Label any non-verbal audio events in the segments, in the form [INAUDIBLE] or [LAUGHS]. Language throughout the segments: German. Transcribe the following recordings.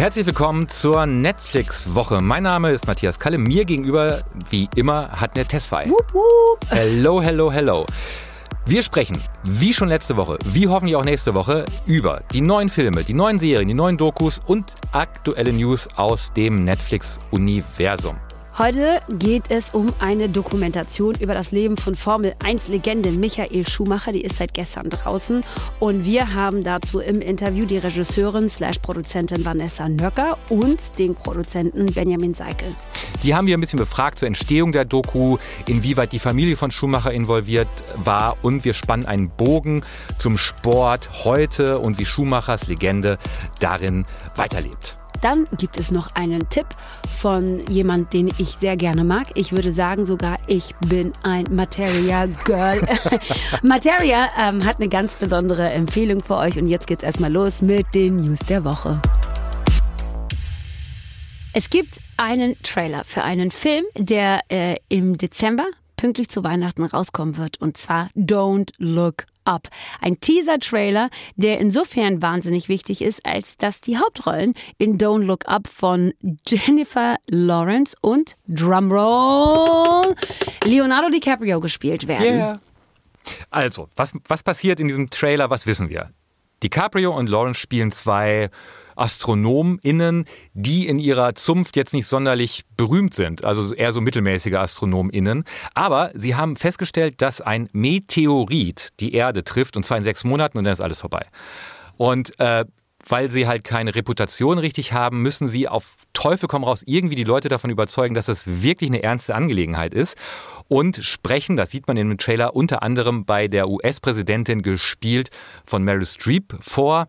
Herzlich willkommen zur Netflix-Woche. Mein Name ist Matthias Kalle. Mir gegenüber, wie immer, hat eine Tesfai. Hello, hello, hello. Wir sprechen, wie schon letzte Woche, wie hoffentlich auch nächste Woche, über die neuen Filme, die neuen Serien, die neuen Dokus und aktuelle News aus dem Netflix-Universum. Heute geht es um eine Dokumentation über das Leben von Formel 1-Legende Michael Schumacher. Die ist seit gestern draußen. Und wir haben dazu im Interview die Regisseurin slash Produzentin Vanessa Nöcker und den Produzenten Benjamin Seikel. Die haben wir ein bisschen befragt zur Entstehung der Doku, inwieweit die Familie von Schumacher involviert war. Und wir spannen einen Bogen zum Sport heute und wie Schumachers Legende darin weiterlebt. Dann gibt es noch einen Tipp von jemand, den ich sehr gerne mag. Ich würde sagen sogar, ich bin ein Materia Girl. [LAUGHS] Materia ähm, hat eine ganz besondere Empfehlung für euch und jetzt geht's erstmal los mit den News der Woche. Es gibt einen Trailer für einen Film, der äh, im Dezember pünktlich zu Weihnachten rauskommen wird. Und zwar Don't Look Up. Ein Teaser-Trailer, der insofern wahnsinnig wichtig ist, als dass die Hauptrollen in Don't Look Up von Jennifer Lawrence und Drumroll Leonardo DiCaprio gespielt werden. Yeah. Also, was, was passiert in diesem Trailer? Was wissen wir? DiCaprio und Lawrence spielen zwei AstronomInnen, die in ihrer Zunft jetzt nicht sonderlich berühmt sind, also eher so mittelmäßige AstronomInnen. Aber sie haben festgestellt, dass ein Meteorit die Erde trifft und zwar in sechs Monaten und dann ist alles vorbei. Und äh, weil sie halt keine Reputation richtig haben, müssen sie auf Teufel komm raus irgendwie die Leute davon überzeugen, dass das wirklich eine ernste Angelegenheit ist und sprechen, das sieht man in dem Trailer, unter anderem bei der US-Präsidentin gespielt von Meryl Streep vor.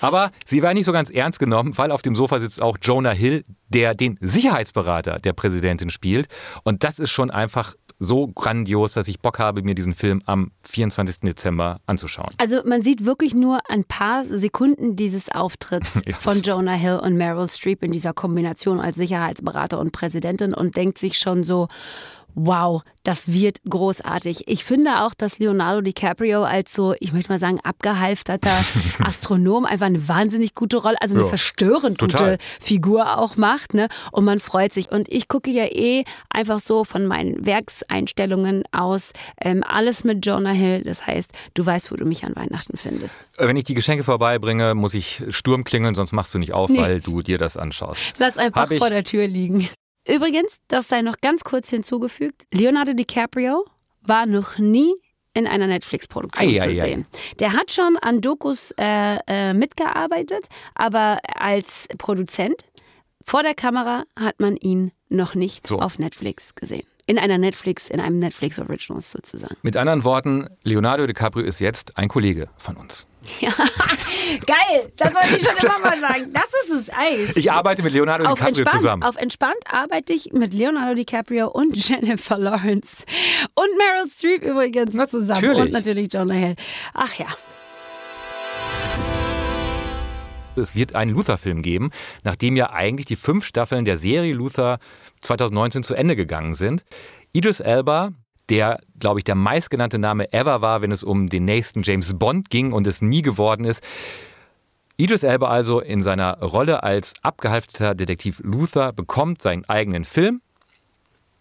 Aber sie war nicht so ganz ernst genommen, weil auf dem Sofa sitzt auch Jonah Hill, der den Sicherheitsberater der Präsidentin spielt. Und das ist schon einfach so grandios, dass ich Bock habe, mir diesen Film am 24. Dezember anzuschauen. Also man sieht wirklich nur ein paar Sekunden dieses Auftritts [LAUGHS] yes. von Jonah Hill und Meryl Streep in dieser Kombination als Sicherheitsberater und Präsidentin und denkt sich schon so, wow, das wird großartig. Ich finde auch, dass Leonardo DiCaprio als so, ich möchte mal sagen, abgehalfterter [LAUGHS] Astronom einfach eine wahnsinnig gute Rolle, also eine ja, verstörend total. gute Figur auch macht. Ne? Und man freut sich. Und ich gucke ja eh einfach so von meinen Werkseinstellungen aus ähm, alles mit Jonah Hill. Das heißt, du weißt, wo du mich an Weihnachten findest. Wenn ich die Geschenke vorbeibringe, muss ich Sturm klingeln, sonst machst du nicht auf, nee. weil du dir das anschaust. Lass einfach vor der Tür liegen. Übrigens, das sei noch ganz kurz hinzugefügt, Leonardo DiCaprio war noch nie in einer Netflix-Produktion zu sehen. Der hat schon an Dokus äh, äh, mitgearbeitet, aber als Produzent vor der Kamera hat man ihn noch nicht so. auf Netflix gesehen. In einer Netflix, in einem Netflix Originals sozusagen. Mit anderen Worten, Leonardo DiCaprio ist jetzt ein Kollege von uns. Ja, geil. Das wollte ich schon immer mal sagen. Das ist es, Eis. Ich arbeite mit Leonardo auf DiCaprio entspannt, zusammen. Auf entspannt arbeite ich mit Leonardo DiCaprio und Jennifer Lawrence und Meryl Streep übrigens zusammen natürlich. und natürlich Jonah Hill. Ach ja. Es wird einen Luther-Film geben, nachdem ja eigentlich die fünf Staffeln der Serie Luther 2019 zu Ende gegangen sind. Idris Elba, der, glaube ich, der meistgenannte Name ever war, wenn es um den nächsten James Bond ging und es nie geworden ist. Idris Elba also in seiner Rolle als abgehalfterter Detektiv Luther bekommt seinen eigenen Film.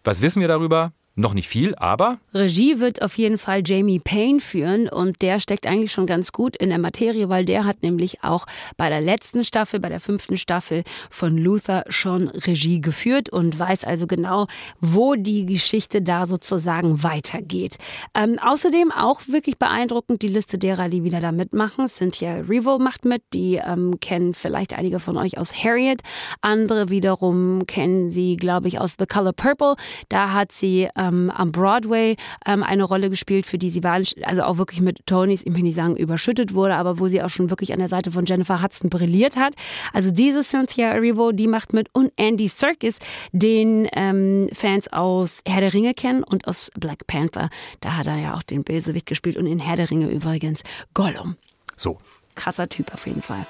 Was wissen wir darüber? Noch nicht viel, aber. Regie wird auf jeden Fall Jamie Payne führen und der steckt eigentlich schon ganz gut in der Materie, weil der hat nämlich auch bei der letzten Staffel, bei der fünften Staffel von Luther schon Regie geführt und weiß also genau, wo die Geschichte da sozusagen weitergeht. Ähm, außerdem auch wirklich beeindruckend die Liste derer, die wieder da mitmachen. Cynthia Revo macht mit, die ähm, kennen vielleicht einige von euch aus Harriet. Andere wiederum kennen sie, glaube ich, aus The Color Purple. Da hat sie ähm, ähm, am Broadway ähm, eine Rolle gespielt, für die sie war, also auch wirklich mit Tonys, ich will nicht sagen überschüttet wurde, aber wo sie auch schon wirklich an der Seite von Jennifer Hudson brilliert hat. Also diese Cynthia Erivo, die macht mit und Andy Serkis, den ähm, Fans aus Herr der Ringe kennen und aus Black Panther. Da hat er ja auch den Bösewicht gespielt und in Herr der Ringe übrigens Gollum. So. Krasser Typ auf jeden Fall.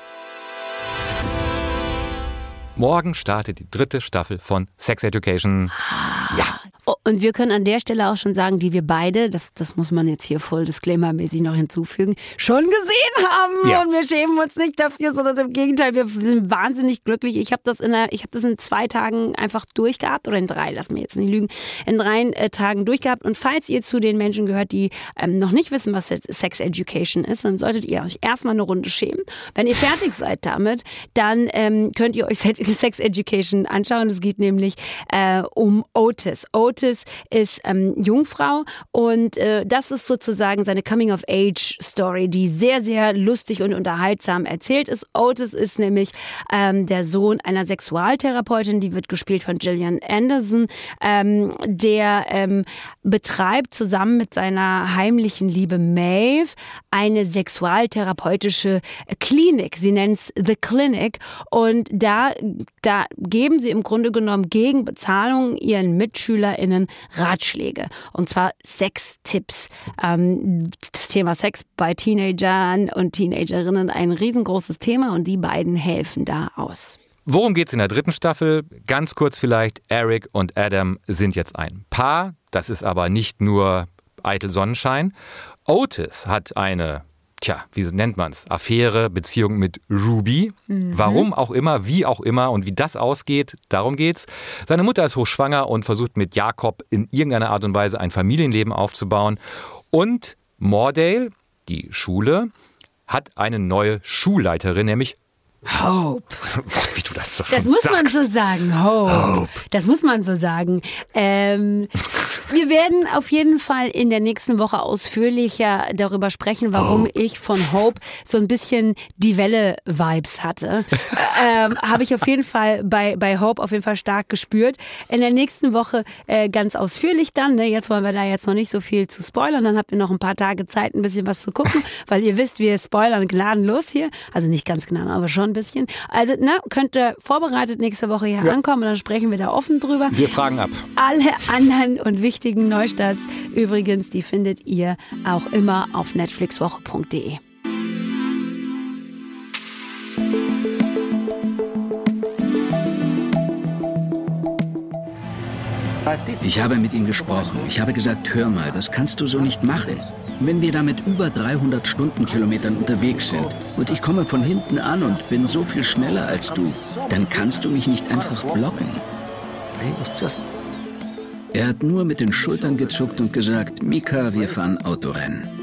Morgen startet die dritte Staffel von Sex Education. Ah. Ja. Oh, und wir können an der Stelle auch schon sagen, die wir beide, das, das muss man jetzt hier voll disclaimer-mäßig noch hinzufügen, schon gesehen haben Ja. und wir schämen uns nicht dafür, sondern im Gegenteil, wir sind wahnsinnig glücklich. Ich habe das in einer, ich habe das in zwei Tagen einfach durchgehabt oder in drei, lass mir jetzt nicht lügen, in drei äh, Tagen durchgehabt. Und falls ihr zu den Menschen gehört, die ähm, noch nicht wissen, was Sex Education ist, dann solltet ihr euch erstmal eine Runde schämen. Wenn ihr fertig [LAUGHS] seid damit, dann ähm, könnt ihr euch Sex Education anschauen. Es geht nämlich äh, um Otis. Otis ist ähm, Jungfrau und äh, das ist sozusagen seine Coming-of-Age-Story, die sehr, sehr lustig und unterhaltsam erzählt ist. Otis ist nämlich ähm, der Sohn einer Sexualtherapeutin, die wird gespielt von Gillian Anderson, ähm, der ähm, betreibt zusammen mit seiner heimlichen Liebe Maeve eine sexualtherapeutische Klinik. Sie nennt es The Clinic und da, da geben sie im Grunde genommen gegen Bezahlung ihren MitschülerInnen Ratschläge. Und zwar Sextipps. Ähm, das Thema Sex bei Teenagern und Teenagerinnen ein riesengroßes Thema und die beiden helfen da aus. Worum geht's in der dritten Staffel? Ganz kurz vielleicht, Eric und Adam sind jetzt ein Paar. Das ist aber nicht nur eitel Sonnenschein. Otis hat eine, tja, wie nennt man's, Affäre, Beziehung mit Ruby. Warum auch immer, wie auch immer und wie das ausgeht, darum geht's. Seine Mutter ist hochschwanger und versucht mit Jakob in irgendeiner Art und Weise ein Familienleben aufzubauen. Und Mordale, die Schule, hat eine neue Schulleiterin, nämlich Hope. [LAUGHS] wie du das doch Das muss sagst. man so sagen. Hope. Das muss man so sagen. Ähm, wir werden auf jeden Fall in der nächsten Woche ausführlicher darüber sprechen, warum ich von Hope so ein bisschen die Welle-Vibes hatte. [LAUGHS] ähm, Habe ich auf jeden Fall bei, bei Hope auf jeden Fall stark gespürt. In der nächsten Woche äh, ganz ausführlich dann. Ne? Jetzt wollen wir da jetzt noch nicht so viel zu spoilern. Dann habt ihr noch ein paar Tage Zeit, ein bisschen was zu gucken, [LAUGHS] weil ihr wisst, wir spoilern gnadenlos hier. Also nicht ganz gnadenlos, aber schon ein bisschen. Also, na, könnt ihr vorbereitet nächste Woche hier ankommen und dann sprechen wir da offen drüber. Wir fragen ab. Alle anderen und wichtigen Neustarts übrigens, die findet ihr auch immer auf netflixwoche.de. Ich habe mit ihm gesprochen. Ich habe gesagt, hör mal, das kannst du so nicht machen. Wenn wir da mit über 300 Stundenkilometern unterwegs sind und ich komme von hinten an und bin so viel schneller als du, dann kannst du mich nicht einfach blocken. Er hat nur mit den Schultern gezuckt und gesagt, Mika, wir fahren Autorennen.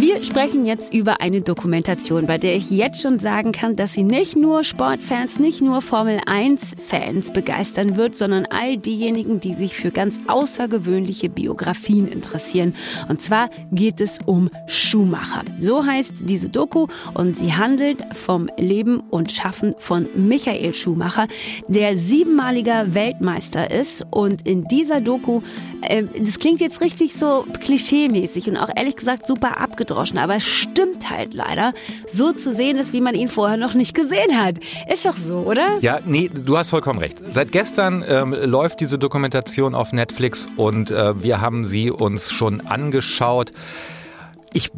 Wir sprechen jetzt über eine Dokumentation, bei der ich jetzt schon sagen kann, dass sie nicht nur Sportfans, nicht nur Formel 1-Fans begeistern wird, sondern all diejenigen, die sich für ganz außergewöhnliche Biografien interessieren. Und zwar geht es um Schumacher. So heißt diese Doku und sie handelt vom Leben und Schaffen von Michael Schumacher, der siebenmaliger Weltmeister ist. Und in dieser Doku, äh, das klingt jetzt richtig so klischeemäßig und auch ehrlich gesagt super abgedroschen, aber es stimmt halt leider, so zu sehen ist, wie man ihn vorher noch nicht gesehen hat. Ist doch so, oder? Ja, nee, du hast vollkommen recht. Seit gestern ähm, läuft diese Dokumentation auf Netflix und äh, wir haben sie uns schon angeschaut. Ich,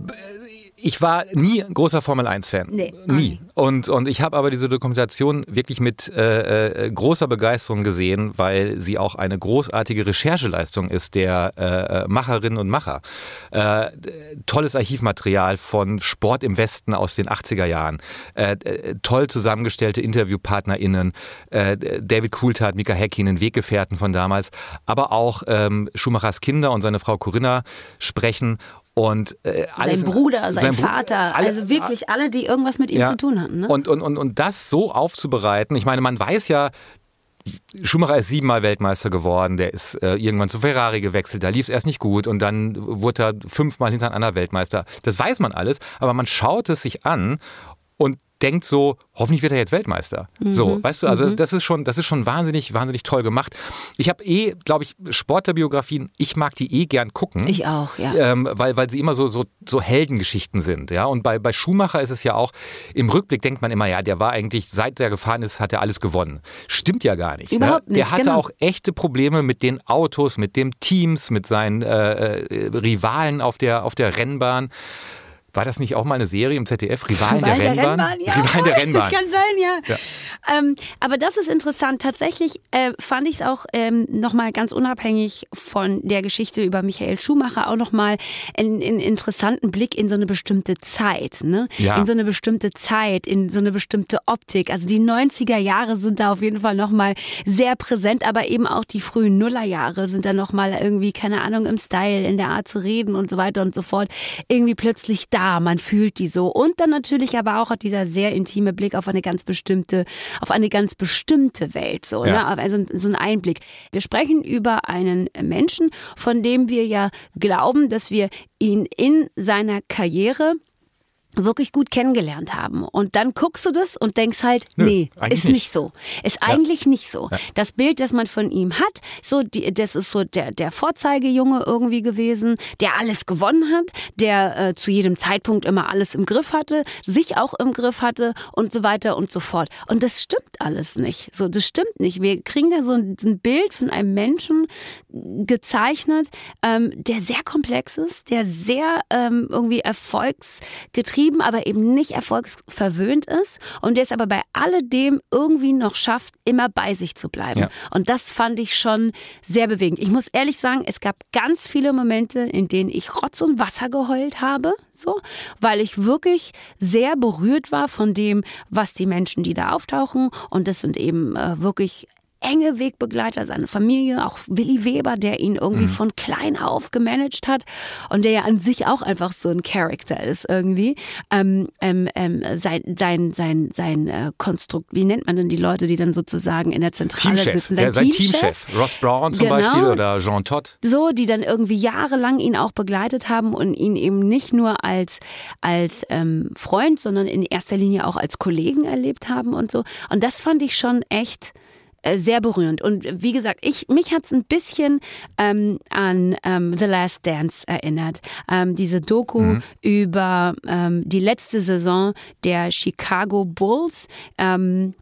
ich war nie ein großer Formel 1-Fan. Nee, nie. Und, und ich habe aber diese Dokumentation wirklich mit äh, äh, großer Begeisterung gesehen, weil sie auch eine großartige Rechercheleistung ist der äh, Macherinnen und Macher. Äh, tolles Archivmaterial von Sport im Westen aus den 80er Jahren. Äh, äh, toll zusammengestellte InterviewpartnerInnen. Äh, David Coulthard, Mika Häkkinen, Weggefährten von damals. Aber auch ähm, Schumachers Kinder und seine Frau Corinna sprechen. Und, äh, alles, sein Bruder, sein, Bru- Vater, alle- also wirklich alle, die irgendwas mit ihm ja. zu tun hatten. Ne? Und, und, und, und das so aufzubereiten, ich meine, man weiß ja, Schumacher ist siebenmal Weltmeister geworden, der ist äh, irgendwann zu Ferrari gewechselt, da lief es erst nicht gut und dann wurde er fünfmal hintereinander Weltmeister. Das weiß man alles, aber man schaut es sich an und denkt so, hoffentlich wird er jetzt Weltmeister. So, weißt du, also das ist schon, das ist schon wahnsinnig, wahnsinnig toll gemacht. Ich habe eh, glaube ich, Sportlerbiografien, ich mag die eh gern gucken. Ich auch, ja. Ähm, weil, weil sie immer so, so, so Heldengeschichten sind. Ja? Und bei, bei Schumacher ist es ja auch, im Rückblick denkt man immer, ja, der war eigentlich, seit er gefahren ist, hat er alles gewonnen. Stimmt ja gar nicht. Überhaupt ne? Der nicht, hatte genau. auch echte Probleme mit den Autos, mit den Teams, mit seinen äh, äh, Rivalen auf der, auf der Rennbahn. War das nicht auch mal eine Serie im ZDF? Rivalen der, der Rennbahn? Rennbahn, ja. Rivalen der Rennbahn. Kann sein, ja. Ja. Ähm, aber das ist interessant. Tatsächlich äh, fand ich es auch ähm, nochmal ganz unabhängig von der Geschichte über Michael Schumacher auch nochmal einen, einen interessanten Blick in so eine bestimmte Zeit. Ne? Ja. In so eine bestimmte Zeit, in so eine bestimmte Optik. Also die 90er Jahre sind da auf jeden Fall nochmal sehr präsent, aber eben auch die frühen Nullerjahre sind da nochmal irgendwie, keine Ahnung, im Style, in der Art zu reden und so weiter und so fort. Irgendwie plötzlich da, man fühlt die so. Und dann natürlich aber auch dieser sehr intime Blick auf eine ganz bestimmte, auf eine ganz bestimmte Welt. So, Ja. ne? Also so ein Einblick. Wir sprechen über einen Menschen, von dem wir ja glauben, dass wir ihn in seiner Karriere wirklich gut kennengelernt haben. Und dann guckst du das und denkst halt, Nö, nee, ist nicht. nicht so. Ist eigentlich nicht so. Das Bild, das man von ihm hat, so die, das ist so der, der Vorzeigejunge irgendwie gewesen, der alles gewonnen hat, der äh, zu jedem Zeitpunkt immer alles im Griff hatte, sich auch im Griff hatte und so weiter und so fort. Und das stimmt alles nicht. So, das stimmt nicht. Wir kriegen da so ein, ein Bild von einem Menschen gezeichnet, ähm, der sehr komplex ist, der sehr ähm, irgendwie erfolgsgetrieben, aber eben nicht erfolgsverwöhnt ist und der es aber bei alledem irgendwie noch schafft, immer bei sich zu bleiben. Ja. Und das fand ich schon sehr bewegend. Ich muss ehrlich sagen, es gab ganz viele Momente, in denen ich Rotz und Wasser geheult habe, so, weil ich wirklich sehr berührt war von dem, was die Menschen, die da auftauchen, und das sind eben äh, wirklich enge Wegbegleiter, seine Familie, auch Willi Weber, der ihn irgendwie von klein auf gemanagt hat und der ja an sich auch einfach so ein Charakter ist irgendwie. Ähm, ähm, ähm, sein sein, sein, sein äh, Konstrukt, wie nennt man denn die Leute, die dann sozusagen in der Zentrale Teamchef. sitzen? Der, sein Teamchef. Ross Brown zum Genau. Beispiel oder Jean Todt. So, die dann irgendwie jahrelang ihn auch begleitet haben und ihn eben nicht nur als, als ähm, Freund, sondern in erster Linie auch als Kollegen erlebt haben und so. Und das fand ich schon echt sehr berührend. Und wie gesagt, ich, mich hat es ein bisschen ähm, an ähm, The Last Dance erinnert. Ähm, diese Doku über ähm, die letzte Saison der Chicago Bulls. Ähm,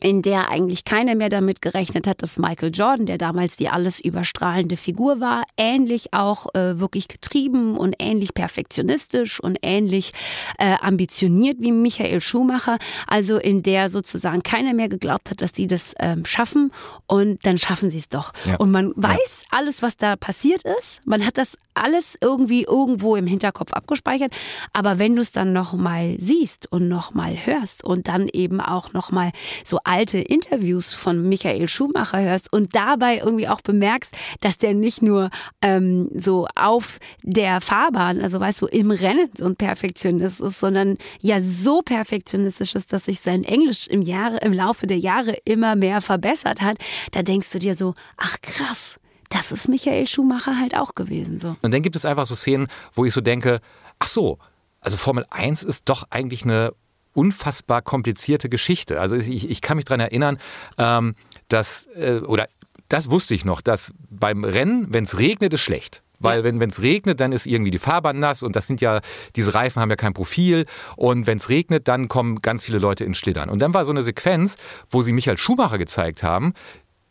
in der eigentlich keiner mehr damit gerechnet hat, dass Michael Jordan, der damals die alles überstrahlende Figur war, ähnlich auch äh, wirklich getrieben und ähnlich perfektionistisch und ähnlich äh, ambitioniert wie Michael Schumacher, also in der sozusagen keiner mehr geglaubt hat, dass die das ähm, schaffen. Und dann schaffen sie es doch. Ja. Und man weiß alles, was da passiert ist, man hat das alles irgendwie irgendwo im Hinterkopf abgespeichert, aber wenn du es dann noch mal siehst und noch mal hörst und dann eben auch noch mal so alte Interviews von Michael Schumacher hörst und dabei irgendwie auch bemerkst, dass der nicht nur ähm, so auf der Fahrbahn, also weißt du, im Rennen so ein Perfektionist ist, sondern ja so perfektionistisch ist, dass sich sein Englisch im Jahre, im Laufe der Jahre immer mehr verbessert hat, da denkst du dir so, ach krass, das ist Michael Schumacher halt auch gewesen so. Und dann gibt es einfach so Szenen, wo ich so denke, ach so, also Formel 1 ist doch eigentlich eine unfassbar komplizierte Geschichte. Also ich, ich kann mich daran erinnern, ähm, dass, äh, oder das wusste ich noch, dass beim Rennen, wenn es regnet, ist schlecht. Weil wenn es regnet, dann ist irgendwie die Fahrbahn nass und das sind ja, diese Reifen haben ja kein Profil und wenn es regnet, dann kommen ganz viele Leute ins Schlittern. Und dann war so eine Sequenz, wo sie Michael Schumacher gezeigt haben,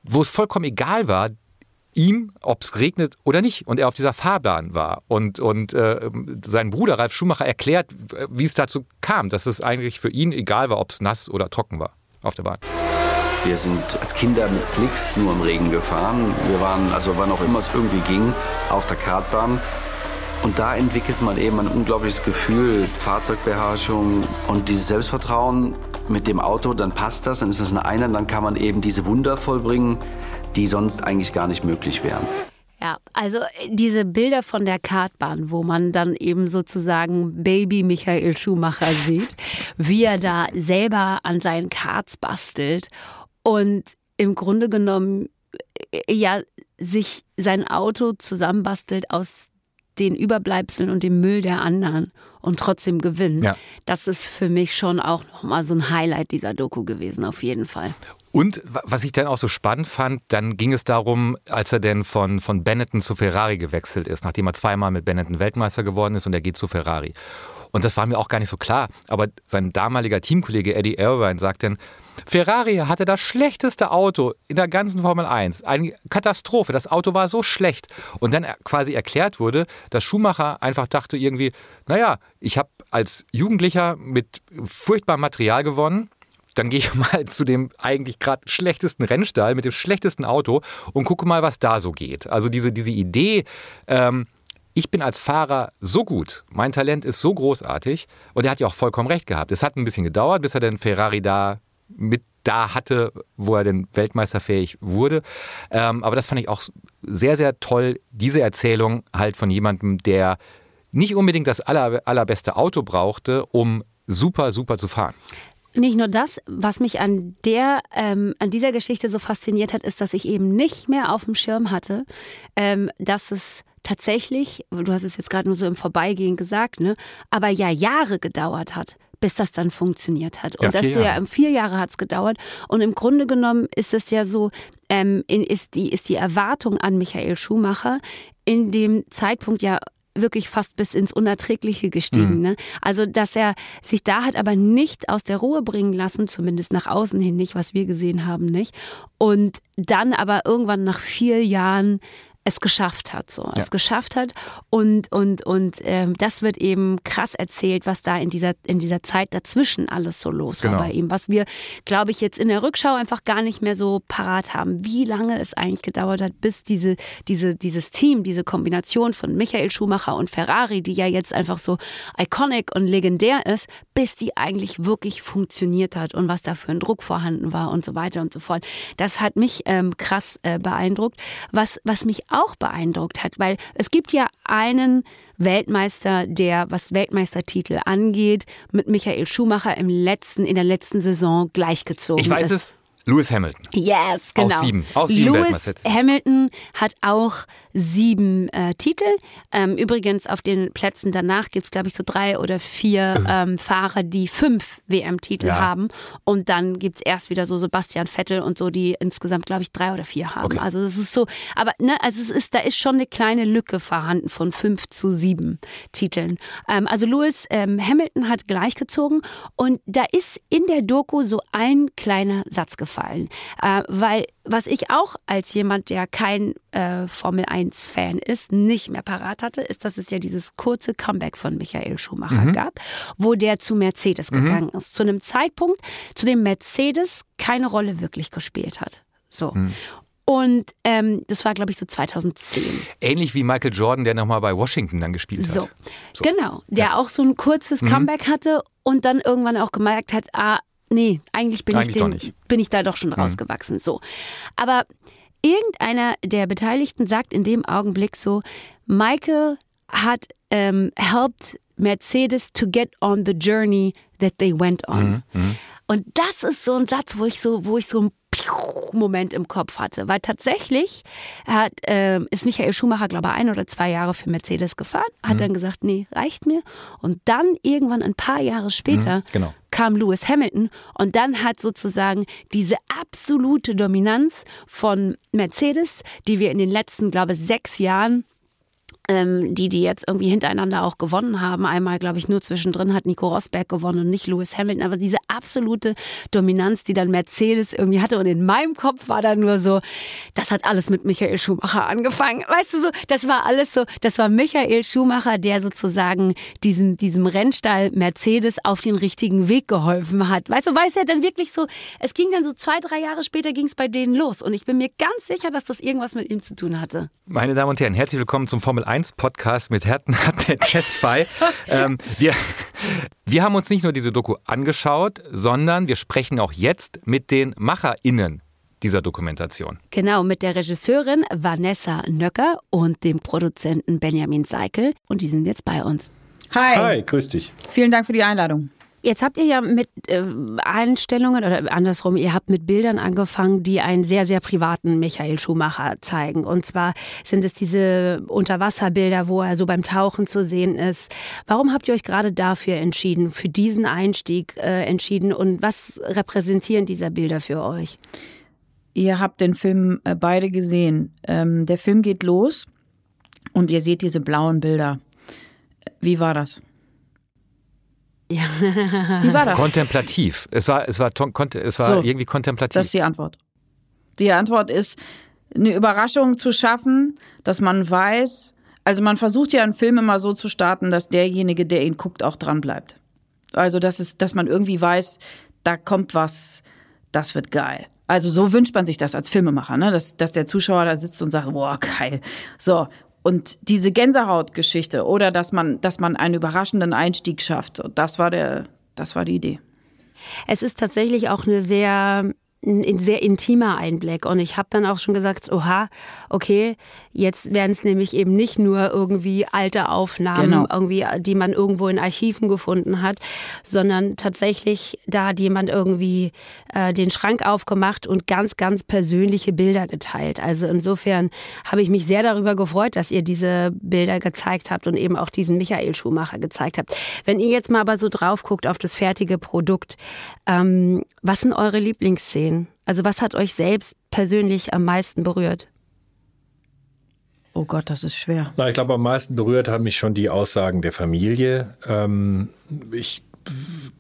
wo es vollkommen egal war, ihm, ob es regnet oder nicht. Und er auf dieser Fahrbahn war. Und, und äh, sein Bruder Ralf Schumacher erklärt, wie es dazu kam, dass es eigentlich für ihn egal war, ob es nass oder trocken war auf der Bahn. Wir sind als Kinder mit Slicks nur im Regen gefahren. Wir waren, also wann auch immer es irgendwie ging, auf der Kartbahn. Und da entwickelt man eben ein unglaubliches Gefühl, Fahrzeugbeherrschung und dieses Selbstvertrauen mit dem Auto, dann passt das, dann ist das eine Einheit, dann kann man eben diese Wunder vollbringen, die sonst eigentlich gar nicht möglich wären. Ja, also äh, diese Bilder von der Kartbahn, wo man dann eben sozusagen Baby Michael Schumacher sieht, [LAUGHS] wie er da selber an seinen Karts bastelt und im Grunde genommen äh, ja sich sein Auto zusammenbastelt aus den Überbleibseln und dem Müll der anderen und trotzdem gewinnt. Ja. Das ist für mich schon auch nochmal so ein Highlight dieser Doku gewesen, auf jeden Fall. Und wa- was ich dann auch so spannend fand, dann ging es darum, als er denn von, von Benetton zu Ferrari gewechselt ist, nachdem er zweimal mit Benetton Weltmeister geworden ist und er geht zu Ferrari. Und das war mir auch gar nicht so klar. Aber sein damaliger Teamkollege Eddie Irvine sagt dann, Ferrari hatte das schlechteste Auto in der ganzen Formel 1. Eine Katastrophe. Das Auto war so schlecht. Und dann quasi erklärt wurde, dass Schumacher einfach dachte irgendwie, naja, ich habe als Jugendlicher mit furchtbarem Material gewonnen. Dann gehe ich [LAUGHS] mal zu dem eigentlich gerade schlechtesten Rennstall mit dem schlechtesten Auto und gucke mal, was da so geht. Also diese, diese Idee, ähm, ich bin als Fahrer so gut, mein Talent ist so großartig und er hat ja auch vollkommen recht gehabt. Es hat ein bisschen gedauert, bis er den Ferrari da mit da hatte, wo er denn weltmeisterfähig wurde. Ähm, aber das fand ich auch sehr, sehr toll, diese Erzählung halt von jemandem, der nicht unbedingt das aller, allerbeste Auto brauchte, um super, super zu fahren. Nicht nur das, was mich an der, ähm, an dieser Geschichte so fasziniert hat, ist, dass ich eben nicht mehr auf dem Schirm hatte, ähm, dass es tatsächlich, du hast es jetzt gerade nur so im Vorbeigehen gesagt, ne, aber ja Jahre gedauert hat, bis das dann funktioniert hat. Und ja, dass du ja vier Jahre hat es gedauert. Und im Grunde genommen ist es ja so, ähm, ist, die, ist die Erwartung an Michael Schumacher in dem Zeitpunkt ja wirklich fast bis ins Unerträgliche gestiegen. Mhm. Ne? Also, dass er sich da hat aber nicht aus der Ruhe bringen lassen, zumindest nach außen hin nicht, was wir gesehen haben, nicht. Und dann aber irgendwann nach vier Jahren es geschafft hat, so ja. es geschafft hat und und und ähm, das wird eben krass erzählt, was da in dieser in dieser Zeit dazwischen alles so los genau. war bei ihm, was wir, glaube ich, jetzt in der Rückschau einfach gar nicht mehr so parat haben, wie lange es eigentlich gedauert hat, bis diese diese dieses Team, diese Kombination von Michael Schumacher und Ferrari, die ja jetzt einfach so iconic und legendär ist, bis die eigentlich wirklich funktioniert hat und was da für ein Druck vorhanden war und so weiter und so fort. Das hat mich ähm, krass äh, beeindruckt. Was was mich auch beeindruckt hat, weil es gibt ja einen Weltmeister, der, was Weltmeistertitel angeht, mit Michael Schumacher im letzten, in der letzten Saison gleichgezogen ich weiß ist. Es. Lewis Hamilton. Yes, genau. Auch sieben. Auch sieben Lewis Hamilton hat auch sieben äh, Titel. Ähm, übrigens auf den Plätzen danach gibt es, glaube ich, so drei oder vier ähm, Fahrer, die fünf WM-Titel ja. haben. Und dann gibt es erst wieder so Sebastian Vettel und so, die insgesamt, glaube ich, drei oder vier haben. Okay. Also das ist so, aber ne, also es ist, da ist schon eine kleine Lücke vorhanden von fünf zu sieben Titeln. Ähm, also Lewis ähm, Hamilton hat gleichgezogen und da ist in der Doku so ein kleiner Satz gefallen. Äh, weil was ich auch als jemand, der kein äh, Formel 1-Fan ist, nicht mehr parat hatte, ist, dass es ja dieses kurze Comeback von Michael Schumacher mhm. gab, wo der zu Mercedes mhm. gegangen ist. Zu einem Zeitpunkt, zu dem Mercedes keine Rolle wirklich gespielt hat. So. Mhm. Und ähm, das war, glaube ich, so 2010. Ähnlich wie Michael Jordan, der nochmal bei Washington dann gespielt so. hat. So, genau. Der ja. auch so ein kurzes mhm. Comeback hatte und dann irgendwann auch gemerkt hat, ah, nee, eigentlich bin, eigentlich ich, den, bin ich da doch schon mhm. rausgewachsen. So. Aber irgendeiner der Beteiligten sagt in dem Augenblick so, Michael hat ähm, helped Mercedes to get on the journey that they went on. Mhm. Mhm. Und das ist so ein Satz, wo ich so, wo ich so ein Moment im Kopf hatte, weil tatsächlich hat, äh, ist Michael Schumacher, glaube ich, ein oder zwei Jahre für Mercedes gefahren, hat mhm. dann gesagt, nee, reicht mir. Und dann irgendwann ein paar Jahre später mhm, genau. kam Lewis Hamilton und dann hat sozusagen diese absolute Dominanz von Mercedes, die wir in den letzten, glaube ich, sechs Jahren ähm, die, die jetzt irgendwie hintereinander auch gewonnen haben. Einmal, glaube ich, nur zwischendrin hat Nico Rosberg gewonnen und nicht Lewis Hamilton. Aber diese absolute Dominanz, die dann Mercedes irgendwie hatte. Und in meinem Kopf war dann nur so, das hat alles mit Michael Schumacher angefangen. Weißt du so, das war alles so, das war Michael Schumacher, der sozusagen diesen, diesem Rennstall Mercedes auf den richtigen Weg geholfen hat. Weißt du, weiß er dann wirklich so, es ging dann so zwei, drei Jahre später ging es bei denen los. Und ich bin mir ganz sicher, dass das irgendwas mit ihm zu tun hatte. Meine Damen und Herren, herzlich willkommen zum Formel 1 1 Podcast mit Herten [LAUGHS] der Tesfai. ähm, wir, wir haben uns nicht nur diese Doku angeschaut, sondern wir sprechen auch jetzt mit den MacherInnen dieser Dokumentation. Genau, mit der Regisseurin Vanessa Nöcker und dem Produzenten Benjamin Seikel. Und die sind jetzt bei uns. Hi. Hi, grüß dich. Vielen Dank für die Einladung. Jetzt habt ihr ja mit äh, Einstellungen oder andersrum, ihr habt mit Bildern angefangen, die einen sehr, sehr privaten Michael Schumacher zeigen. Und zwar sind es diese Unterwasserbilder, wo er so beim Tauchen zu sehen ist. Warum habt ihr euch gerade dafür entschieden, für diesen Einstieg äh, entschieden und was repräsentieren diese Bilder für euch? Ihr habt den Film äh, beide gesehen. Ähm, der Film geht los und ihr seht diese blauen Bilder. Wie war das? Ja. Wie war das? Kontemplativ. Es war, es war, es war So, irgendwie kontemplativ. Das ist die Antwort. Die Antwort ist, eine Überraschung zu schaffen, dass man weiß, also man versucht ja einen Film immer so zu starten, dass derjenige, der ihn guckt, auch dran bleibt. Also das ist, dass man irgendwie weiß, da kommt was, das wird geil. Also so wünscht man sich das als Filmemacher, ne? dass, dass der Zuschauer da sitzt und sagt, boah, geil. So. Und diese Gänsehautgeschichte oder dass man, dass man einen überraschenden Einstieg schafft, das war der, das war die Idee. Es ist tatsächlich auch eine sehr ein sehr intimer Einblick. Und ich habe dann auch schon gesagt, oha, okay, jetzt werden es nämlich eben nicht nur irgendwie alte Aufnahmen, Genau. irgendwie, die man irgendwo in Archiven gefunden hat, sondern tatsächlich, da hat jemand irgendwie äh, den Schrank aufgemacht und ganz, ganz persönliche Bilder geteilt. Also insofern habe ich mich sehr darüber gefreut, dass ihr diese Bilder gezeigt habt und eben auch diesen Michael Schumacher gezeigt habt. Wenn ihr jetzt mal aber so drauf guckt auf das fertige Produkt, ähm, was sind eure Lieblingsszenen? Also was hat euch selbst persönlich am meisten berührt? Oh Gott, das ist schwer. Na, ich glaube, am meisten berührt haben mich schon die Aussagen der Familie. Ähm, ich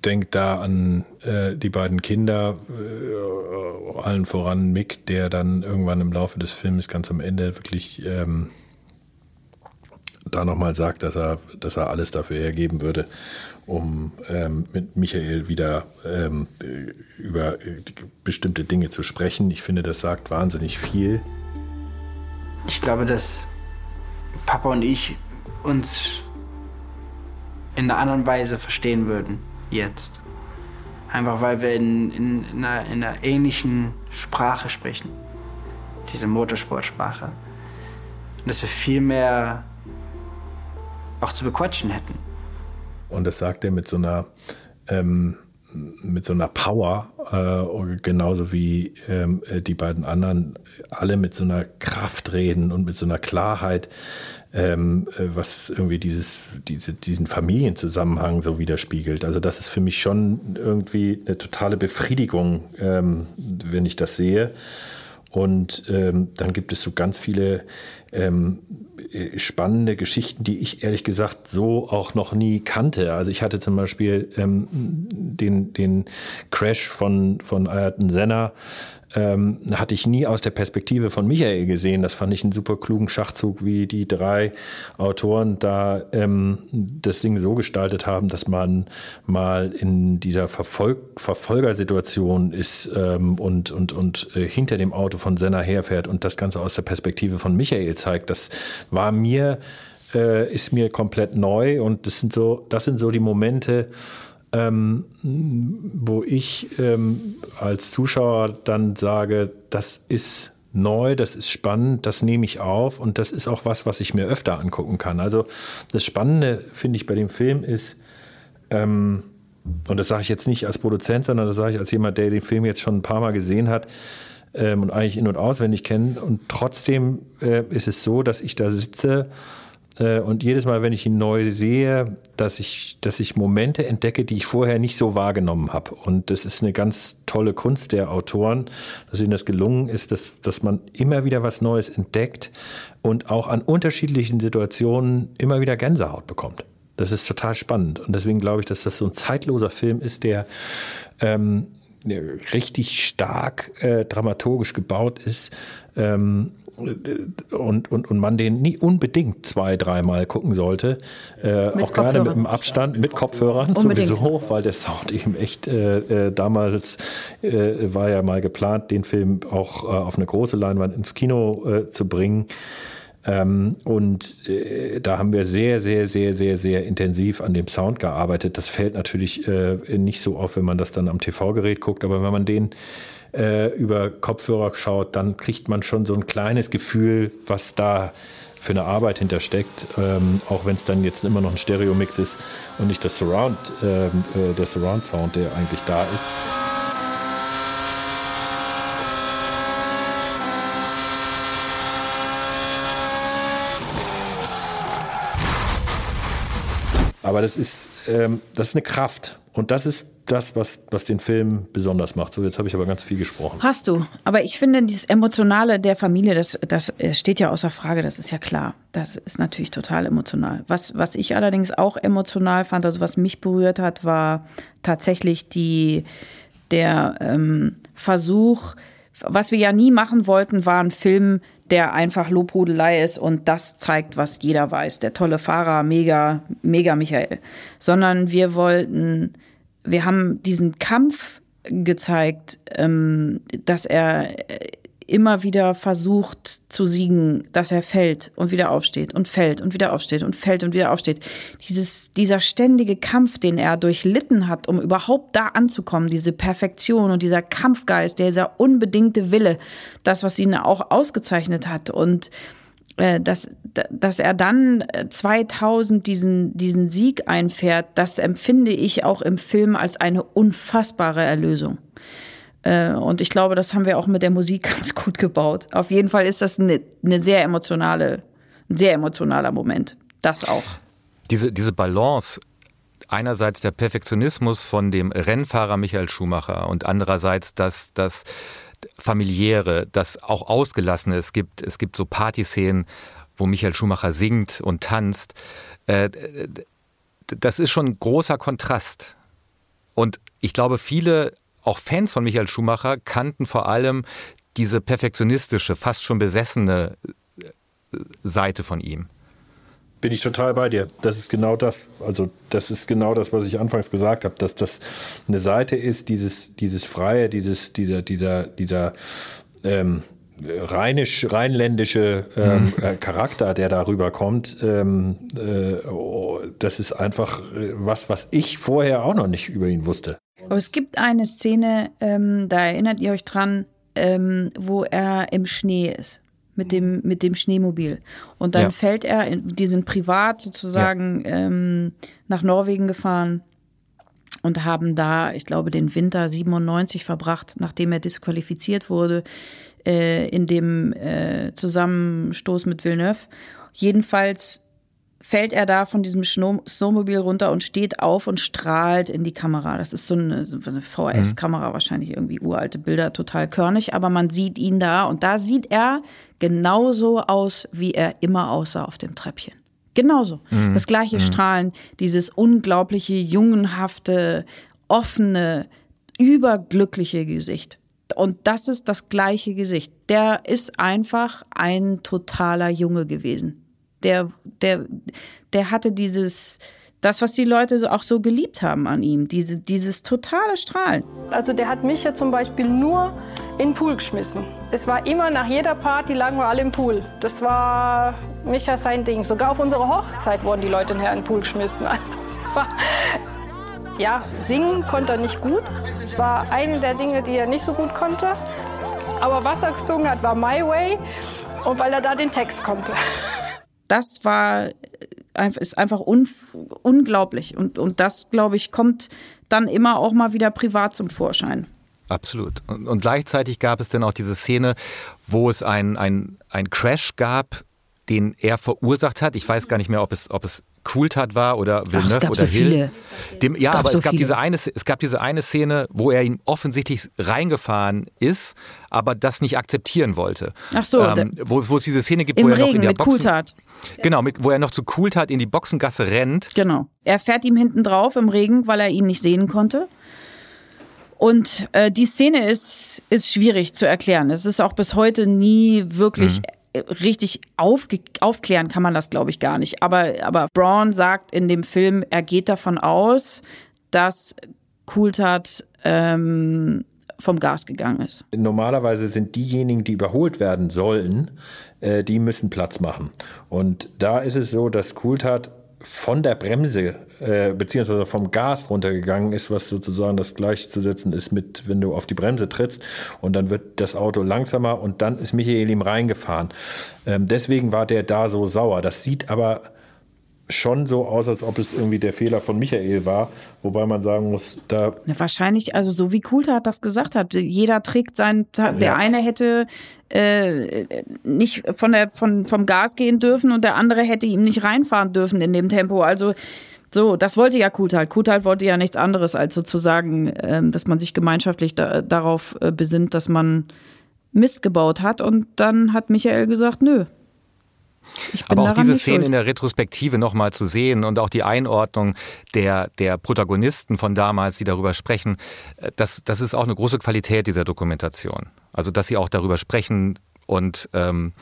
denke da an äh, die beiden Kinder, äh, allen voran Mick, der dann irgendwann im Laufe des Films ganz am Ende wirklich ähm, da nochmal sagt, dass er, dass er alles dafür hergeben würde, um ähm, mit Michael wieder ähm, äh, über bestimmte Dinge zu sprechen. Ich finde, das sagt wahnsinnig viel. Ich glaube, dass Papa und ich uns in einer anderen Weise verstehen würden jetzt. Einfach weil wir in, in, in, einer, in einer ähnlichen Sprache sprechen. Diese Motorsportsprache. Und dass wir viel mehr auch zu bequatschen hätten. Und das sagt er mit so einer, ähm, mit so einer Power, äh, genauso wie ähm, die beiden anderen alle mit so einer Kraft reden und mit so einer Klarheit, ähm, äh, was irgendwie dieses, diese, diesen Familienzusammenhang so widerspiegelt. Also das ist für mich schon irgendwie eine totale Befriedigung, ähm, wenn ich das sehe. Und ähm, dann gibt es so ganz viele ähm, spannende Geschichten, die ich ehrlich gesagt so auch noch nie kannte. Also ich hatte zum Beispiel ähm, den, den Crash von, von Ayrton Senna, ähm, hatte ich nie aus der Perspektive von Michael gesehen. Das fand ich einen super klugen Schachzug, wie die drei Autoren da ähm, das Ding so gestaltet haben, dass man mal in dieser Verfolg Verfolgersituation ist ähm, und, und, und äh, hinter dem Auto von Senna herfährt und das Ganze aus der Perspektive von Michael zeigt. Das war mir, äh, ist mir komplett neu und das sind so, das sind so die Momente, ähm, wo ich ähm, als Zuschauer dann sage, das ist neu, das ist spannend, das nehme ich auf und das ist auch was, was ich mir öfter angucken kann. Also das Spannende, finde ich, bei dem Film ist, ähm, und das sage ich jetzt nicht als Produzent, sondern das sage ich als jemand, der den Film jetzt schon ein paar Mal gesehen hat ähm, und eigentlich in- und auswendig kennt. Und trotzdem äh, ist es so, dass ich da sitze und jedes Mal, wenn ich ihn neu sehe, dass ich, dass ich Momente entdecke, die ich vorher nicht so wahrgenommen habe. Und das ist eine ganz tolle Kunst der Autoren, dass ihnen das gelungen ist, dass, dass man immer wieder was Neues entdeckt und auch an unterschiedlichen Situationen immer wieder Gänsehaut bekommt. Das ist total spannend. Und deswegen glaube ich, dass das so ein zeitloser Film ist, der ähm, richtig stark äh, dramaturgisch gebaut ist. Ähm, und, und, und man den nie unbedingt zwei, dreimal gucken sollte. Äh, Mit auch gerne mit Kopfhörern. dem Abstand, mit Kopfhörern Unbedingt. sowieso, weil der Sound eben echt äh, äh, damals äh, war ja mal geplant, den Film auch äh, auf eine große Leinwand ins Kino äh, zu bringen. Ähm, und äh, da haben wir sehr, sehr, sehr, sehr, sehr intensiv an dem Sound gearbeitet. Das fällt natürlich äh, nicht so auf, wenn man das dann am TV-Gerät guckt, aber wenn man den äh, über Kopfhörer schaut, dann kriegt man schon so ein kleines Gefühl, was da für eine Arbeit hintersteckt, ähm, auch wenn es dann jetzt immer noch ein Stereo-Mix ist und nicht das Surround, ähm, äh, der Surround-Sound, der eigentlich da ist. Aber das ist, ähm, das ist eine Kraft. Und das ist das, was, was den Film besonders macht. So, jetzt habe ich aber ganz viel gesprochen. Hast du. Aber ich finde, dieses Emotionale der Familie, das, das steht ja außer Frage, das ist ja klar. Das ist natürlich total emotional. Was, was ich allerdings auch emotional fand, also was mich berührt hat, war tatsächlich die, der ähm, Versuch, was wir ja nie machen wollten, war ein Film, der einfach Lobhudelei ist und das zeigt, was jeder weiß. Der tolle Fahrer, mega, mega Michael. Sondern wir wollten wir haben diesen Kampf gezeigt, ähm, dass er äh, immer wieder versucht zu siegen, dass er fällt und wieder aufsteht und fällt und wieder aufsteht und fällt und wieder aufsteht. Dieses, dieser ständige Kampf, den er durchlitten hat, um überhaupt da anzukommen, diese Perfektion und dieser Kampfgeist, dieser unbedingte Wille, das, was ihn auch ausgezeichnet hat und dass, dass er dann 2000 äh, diesen, diesen Sieg einfährt, das empfinde ich auch im Film als eine unfassbare Erlösung. Äh, und ich glaube, das haben wir auch mit der Musik [LAUGHS] ganz gut gebaut. Auf jeden Fall ist das eine, eine sehr emotionale, ein sehr emotionaler Moment. Das auch. Diese, diese Balance einerseits der Perfektionismus von dem Rennfahrer Michael Schumacher und andererseits das, das familiäre, das auch ausgelassene. Es gibt, es gibt so Partyszenen, wo Michael Schumacher singt und tanzt. Äh, das ist schon ein großer Kontrast. Und ich glaube, viele, auch Fans von Michael Schumacher, kannten vor allem diese perfektionistische, fast schon besessene Seite von ihm. Bin ich total bei dir. Das ist genau das. Also, das ist genau das, was ich anfangs gesagt habe, dass das eine Seite ist, dieses, dieses Freie, dieses, dieser, dieser, dieser ähm, rheinisch, rheinländische ähm, mhm. äh, Charakter, der darüber kommt, ähm, äh, oh, das ist einfach äh, was, was ich vorher auch noch nicht über ihn wusste. Aber es gibt eine Szene, ähm, da erinnert ihr euch dran, ähm, wo er im Schnee ist mit dem, mit dem Schneemobil. Und dann ja. fällt er, in, die sind privat sozusagen ja. ähm, nach Norwegen gefahren und haben da, ich glaube, den Winter 97 verbracht, nachdem er disqualifiziert wurde äh, in dem äh, Zusammenstoß mit Villeneuve. Jedenfalls fällt er da von diesem Snowmobil runter und steht auf und strahlt in die Kamera. Das ist so eine, so eine VHS-Kamera, mhm. wahrscheinlich irgendwie uralte Bilder, total körnig, aber man sieht ihn da und da sieht er genauso aus, wie er immer aussah auf dem Treppchen. Genauso. Mhm. Das gleiche mhm. Strahlen, dieses unglaubliche, jungenhafte, offene, überglückliche Gesicht. Und das ist das gleiche Gesicht. Der ist einfach ein totaler Junge gewesen der, der, der hatte dieses, das, was die Leute auch so geliebt haben an ihm, diese, dieses totale Strahlen. Also der hat mich ja zum Beispiel nur in den Pool geschmissen. Es war immer nach jeder Party lagen wir alle im Pool. Das war Micha sein Ding. Sogar auf unserer Hochzeit wurden die Leute in den Pool geschmissen. [LAUGHS] Also es war ja, singen konnte er nicht gut. Es war eine der Dinge, die er nicht so gut konnte. Aber was er gesungen hat, war My Way. Und weil er da den Text konnte [LAUGHS] das war äh, ist einfach un, unglaublich. Und, und das, glaube ich, kommt dann immer auch mal wieder privat zum Vorschein. Absolut. Und, und gleichzeitig gab es dann auch diese Szene, wo es einen ein Crash gab, den er verursacht hat. Ich weiß gar nicht mehr, ob es, ob es Coulthard war oder Villeneuve Ach, oder so Hill. Dem, ja, aber so es, gab diese eine, es gab diese eine Szene, wo er ihn offensichtlich reingefahren ist, aber das nicht akzeptieren wollte. Ach so. Ähm, wo, wo es diese Szene gibt, wo er Regen noch in der mit Boxen. Genau, mit, wo er noch zu Coulthard in die Boxengasse rennt. Genau. Er fährt ihm hinten drauf im Regen, weil er ihn nicht sehen konnte. Und äh, die Szene ist, ist schwierig zu erklären. Es ist auch bis heute nie wirklich mhm richtig aufge aufklären kann man das, glaube ich, gar nicht. Aber, aber Braun sagt in dem Film, er geht davon aus, dass Coulthard ähm, vom Gas gegangen ist. Normalerweise sind diejenigen, die überholt werden sollen, äh, die müssen Platz machen. Und da ist es so, dass Coulthard von der Bremse äh, beziehungsweise vom Gas runtergegangen ist, was sozusagen das gleichzusetzen ist mit, wenn du auf die Bremse trittst und dann wird das Auto langsamer und dann ist Michael ihm reingefahren. Ähm, deswegen war der da so sauer. Das sieht aber schon so aus, als ob es irgendwie der Fehler von Michael war, wobei man sagen muss, da. Ja, wahrscheinlich, also so wie Coulter das gesagt hat, jeder trägt sein, der ja. eine hätte äh, nicht von der, von, vom Gas gehen dürfen und der andere hätte ihm nicht reinfahren dürfen in dem Tempo. Also So, das wollte ja Kutal. Kutal wollte ja nichts anderes, als sozusagen, ähm, dass man sich gemeinschaftlich da, darauf äh, besinnt, dass man Mist gebaut hat. Und dann hat Michael gesagt, nö. Aber auch diese Szene in der Retrospektive nochmal zu sehen und auch die Einordnung der, der Protagonisten von damals, die darüber sprechen, äh, das, das ist auch eine große Qualität dieser Dokumentation. Also, dass sie auch darüber sprechen und ähm,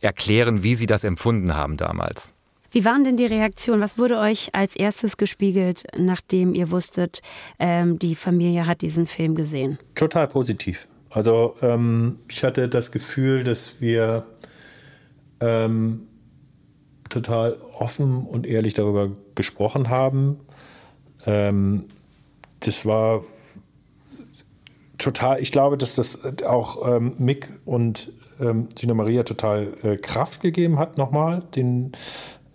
erklären, wie sie das empfunden haben damals. Wie waren denn die Reaktionen? Was wurde euch als erstes gespiegelt, nachdem ihr wusstet, ähm, die Familie hat diesen Film gesehen? Total positiv. Also ähm, ich hatte das Gefühl, dass wir ähm, total offen und ehrlich darüber gesprochen haben. Ähm, das war total, ich glaube, dass das auch ähm, Mick und ähm, Gina Maria total äh, Kraft gegeben hat, nochmal den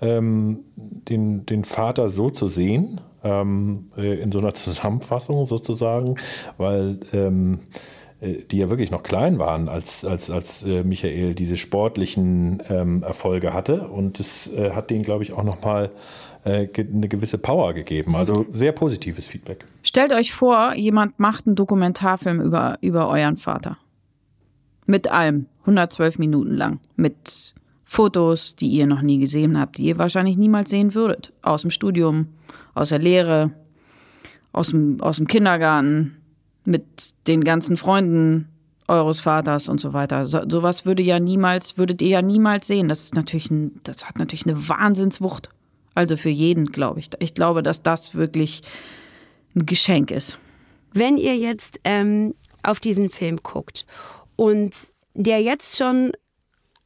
ähm, den, den Vater so zu sehen, ähm, äh, in so einer Zusammenfassung sozusagen, weil ähm, äh, die ja wirklich noch klein waren, als, als, als äh, Michael diese sportlichen ähm, Erfolge hatte. Und das äh, hat denen, glaube ich, auch nochmal äh, eine gewisse Power gegeben. Also sehr positives Feedback. Stellt euch vor, jemand macht einen Dokumentarfilm über, über euren Vater. Mit allem, 112 Minuten lang. Mit Fotos, die ihr noch nie gesehen habt, die ihr wahrscheinlich niemals sehen würdet. Aus dem Studium, aus der Lehre, aus dem, aus dem Kindergarten, mit den ganzen Freunden eures Vaters und so weiter. So, sowas würde ja niemals, würdet ihr ja niemals sehen. Das ist natürlich ein, das hat natürlich eine Wahnsinnswucht. Also für jeden, glaube ich. Ich glaube, dass das wirklich ein Geschenk ist. Wenn ihr jetzt ähm, auf diesen Film guckt und der jetzt schon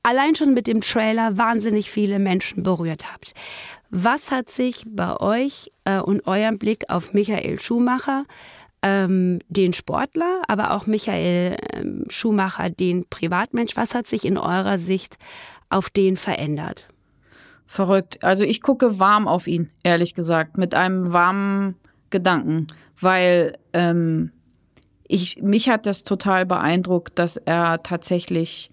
allein schon mit dem Trailer wahnsinnig viele Menschen berührt habt. Was hat sich bei euch äh, und eurem Blick auf Michael Schumacher, ähm, den Sportler, aber auch Michael ähm, Schumacher, den Privatmensch, was hat sich in eurer Sicht auf den verändert? Verrückt. Also ich gucke warm auf ihn, ehrlich gesagt, mit einem warmen Gedanken, weil ähm, ich, mich hat das total beeindruckt, dass er tatsächlich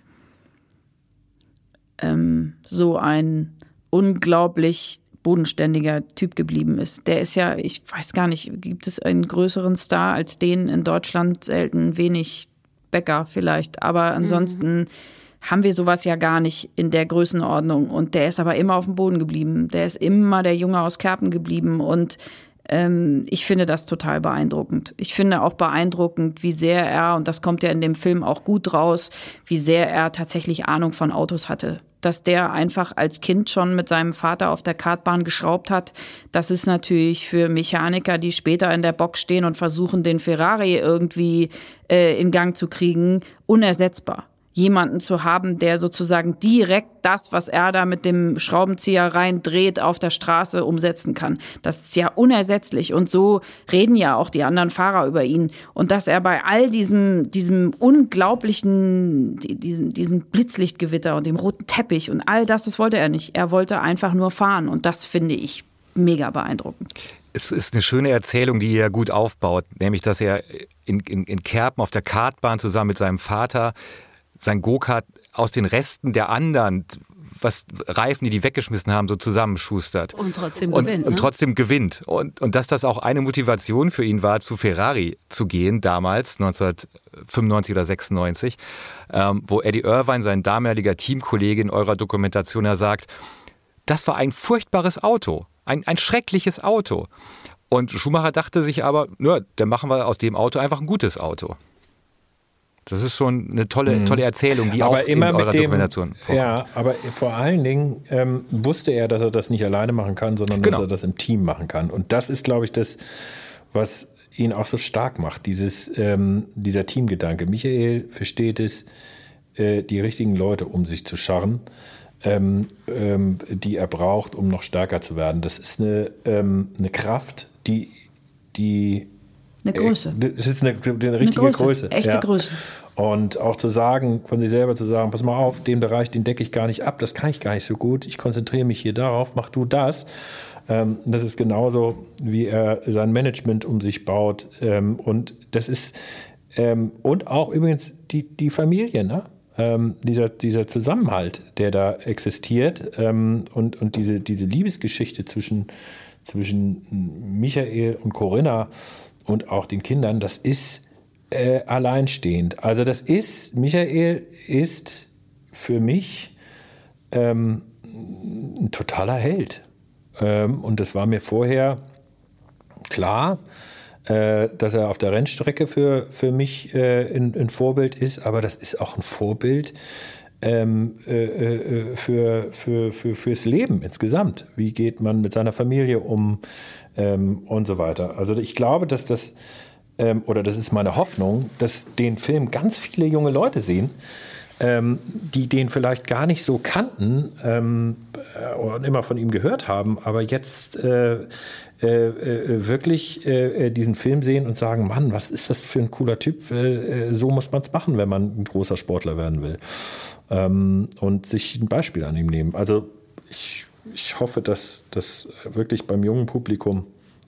ähm, so ein unglaublich bodenständiger Typ geblieben ist. Der ist ja, ich weiß gar nicht, gibt es einen größeren Star als den in Deutschland selten wenig Bäcker vielleicht, aber ansonsten mhm. haben wir sowas ja gar nicht in der Größenordnung und der ist aber immer auf dem Boden geblieben. Der ist immer der Junge aus Kerpen geblieben und ähm, ich finde das total beeindruckend. Ich finde auch beeindruckend, wie sehr er, und das kommt ja in dem Film auch gut raus, wie sehr er tatsächlich Ahnung von Autos hatte. Dass der einfach als Kind schon mit seinem Vater auf der Kartbahn geschraubt hat, das ist natürlich für Mechaniker, die später in der Box stehen und versuchen, den Ferrari irgendwie äh, in Gang zu kriegen, unersetzbar jemanden zu haben, der sozusagen direkt das, was er da mit dem Schraubenzieher reindreht, auf der Straße umsetzen kann. Das ist ja unersetzlich. Und so reden ja auch die anderen Fahrer über ihn. Und dass er bei all diesem, diesem unglaublichen, diesem, diesem Blitzlichtgewitter und dem roten Teppich und all das, das wollte er nicht. Er wollte einfach nur fahren. Und das finde ich mega beeindruckend. Es ist eine schöne Erzählung, die er gut aufbaut, nämlich dass er in, in, in Kerpen auf der Kartbahn zusammen mit seinem Vater sein Go-Kart aus den Resten der anderen, was Reifen, die die weggeschmissen haben, so zusammenschustert. Und trotzdem und, gewinnt. Und ne? trotzdem gewinnt. Und, und dass das auch eine Motivation für ihn war, zu Ferrari zu gehen, damals, 1995 oder 96, ähm, wo Eddie Irvine, sein damaliger Teamkollege in eurer Dokumentation, er sagt, das war ein furchtbares Auto, ein, ein schreckliches Auto. Und Schumacher dachte sich aber, ja, dann machen wir aus dem Auto einfach ein gutes Auto. Das ist schon eine tolle, mhm. tolle Erzählung, die aber auch immer in eurer dem, Dokumentation vorkommt. Ja, aber vor allen Dingen ähm, wusste er, dass er das nicht alleine machen kann, sondern genau. dass er das im Team machen kann. Und das ist, glaube ich, das, was ihn auch so stark macht, dieses, ähm, dieser Teamgedanke. Michael versteht es, äh, die richtigen Leute um sich zu scharren, ähm, ähm die er braucht, um noch stärker zu werden. Das ist eine, ähm, eine Kraft, die, die eine Größe. Es ist eine, eine richtige eine Größe, Größe. Echte ja. Größe. Und auch zu sagen, von sich selber zu sagen, pass mal auf, den Bereich, den decke ich gar nicht ab, das kann ich gar nicht so gut. Ich konzentriere mich hier darauf, mach du das. Ähm, das ist genauso, wie er sein Management um sich baut. Ähm, und das ist, ähm, und auch übrigens die, die Familie, ne? Ähm, dieser, dieser Zusammenhalt, der da existiert ähm, und, und diese, diese Liebesgeschichte zwischen, zwischen Michael und Corinna und auch den Kindern, das ist äh, alleinstehend. Also das ist, Michael ist für mich ähm, ein totaler Held. Ähm, und das war mir vorher klar, äh, dass er auf der Rennstrecke für, für mich äh, ein, ein, Vorbild ist, aber das ist auch ein Vorbild ähm, äh, äh, für, für, für, fürs Leben insgesamt. Wie geht man mit seiner Familie um ähm, und so weiter. Also ich glaube, dass das, ähm, oder das ist meine Hoffnung, dass den Film ganz viele junge Leute sehen, ähm, die den vielleicht gar nicht so kannten ähm, äh, und immer von ihm gehört haben, aber jetzt äh, äh, äh wirklich äh, diesen Film sehen und sagen, Mann, was ist das für ein cooler Typ? Äh, so muss man es machen, wenn man ein großer Sportler werden will. Ähm, und sich ein Beispiel an ihm nehmen. Also ich, ich hoffe, dass das wirklich beim jungen Publikum